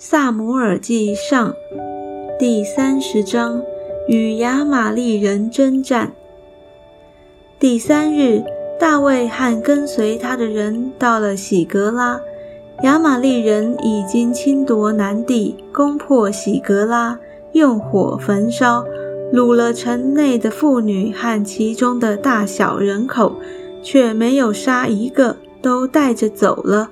萨姆尔记上第三十章与亚玛利人征战。第三日，大卫和跟随他的人到了喜格拉。亚玛利人已经侵夺南地，攻破喜格拉，用火焚烧，掳了城内的妇女和其中的大小人口，却没有杀一个，都带着走了。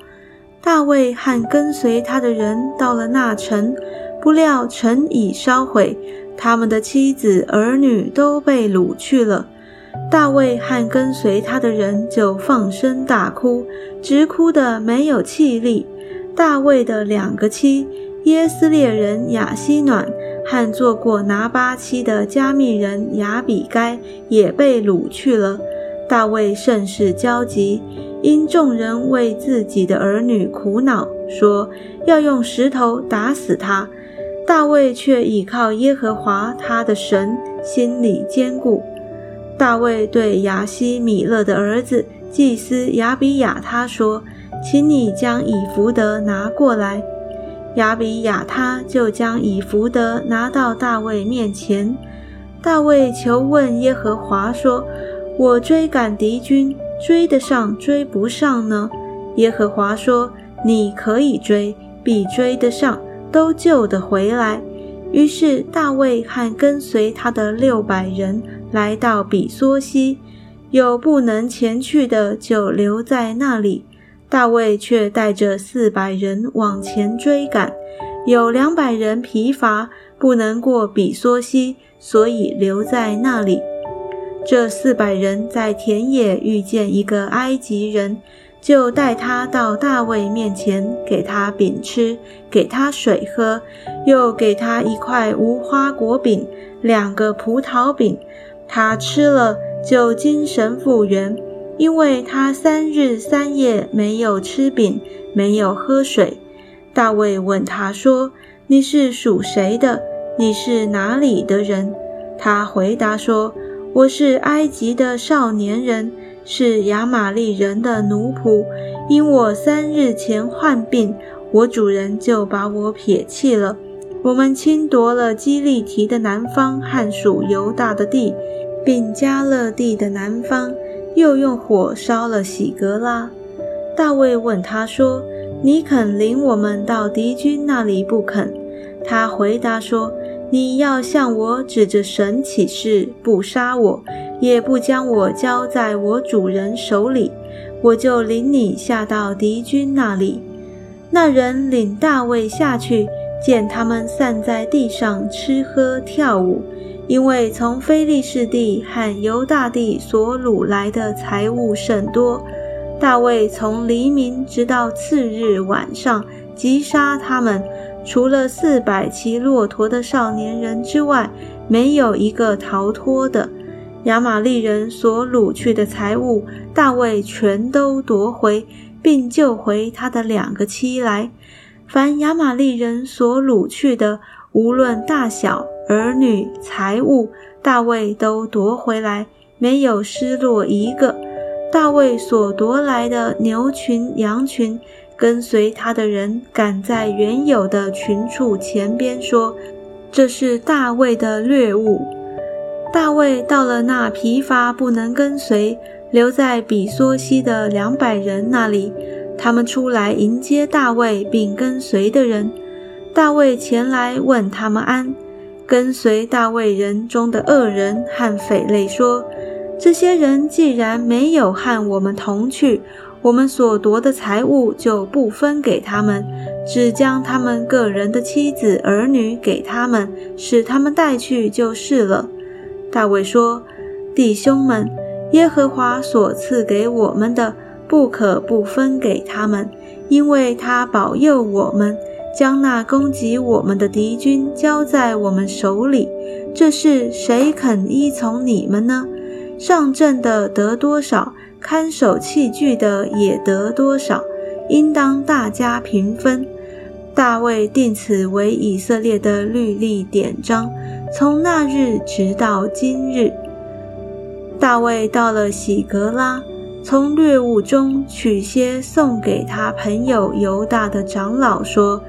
大卫和跟随他的人到了那城，不料城已烧毁，他们的妻子儿女都被掳去了。大卫和跟随他的人就放声大哭，直哭得没有气力。大卫的两个妻耶斯列人雅西暖和做过拿巴妻的加密人雅比该也被掳去了。大卫甚是焦急。因众人为自己的儿女苦恼，说要用石头打死他。大卫却倚靠耶和华他的神，心里坚固。大卫对亚西米勒的儿子祭司亚比亚他说：“请你将以弗德拿过来。”亚比亚他就将以弗德拿到大卫面前。大卫求问耶和华说：“我追赶敌军。”追得上，追不上呢？耶和华说：“你可以追，必追得上，都救得回来。”于是大卫和跟随他的六百人来到比梭西，有不能前去的，就留在那里。大卫却带着四百人往前追赶，有两百人疲乏，不能过比梭西，所以留在那里。这四百人在田野遇见一个埃及人，就带他到大卫面前，给他饼吃，给他水喝，又给他一块无花果饼，两个葡萄饼。他吃了就精神复原，因为他三日三夜没有吃饼，没有喝水。大卫问他说：“你是属谁的？你是哪里的人？”他回答说。我是埃及的少年人，是亚玛利人的奴仆。因我三日前患病，我主人就把我撇弃了。我们侵夺了基利提的南方和属犹大的地，并加勒地的南方，又用火烧了喜格拉。大卫问他说：“你肯领我们到敌军那里不肯？”他回答说。你要向我指着神起誓，不杀我，也不将我交在我主人手里，我就领你下到敌军那里。那人领大卫下去，见他们散在地上吃喝跳舞，因为从非利士地和犹大地所掳来的财物甚多。大卫从黎明直到次日晚上，击杀他们。除了四百骑骆驼的少年人之外，没有一个逃脱的。亚玛利人所掳去的财物，大卫全都夺回，并救回他的两个妻来。凡亚玛利人所掳去的，无论大小、儿女、财物，大卫都夺回来，没有失落一个。大卫所夺来的牛群、羊群。跟随他的人赶在原有的群畜前边，说：“这是大卫的掠物。”大卫到了那疲乏不能跟随、留在比梭西的两百人那里，他们出来迎接大卫，并跟随的人。大卫前来问他们安。跟随大卫人中的恶人和匪类说：“这些人既然没有和我们同去。”我们所夺的财物就不分给他们，只将他们个人的妻子儿女给他们，使他们带去就是了。大卫说：“弟兄们，耶和华所赐给我们的，不可不分给他们，因为他保佑我们，将那攻击我们的敌军交在我们手里。这事谁肯依从你们呢？上阵的得多少？”看守器具的也得多少，应当大家平分。大卫定此为以色列的律例典章，从那日直到今日。大卫到了喜格拉，从掠物中取些送给他朋友犹大的长老，说：“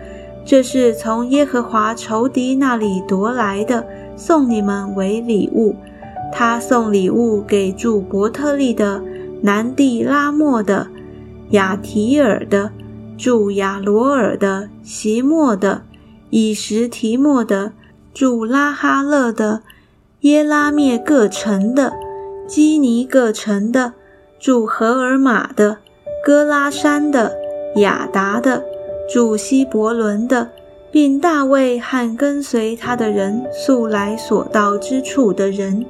这是从耶和华仇敌那里夺来的，送你们为礼物。他送礼物给住伯特利的、南地拉莫的、雅提尔的、住亚罗尔的、席莫的、以实提莫的、住拉哈勒的、耶拉灭各城的、基尼各城的、住荷尔玛的、哥拉山的、亚达的、住希伯伦的，并大卫和跟随他的人素来所到之处的人。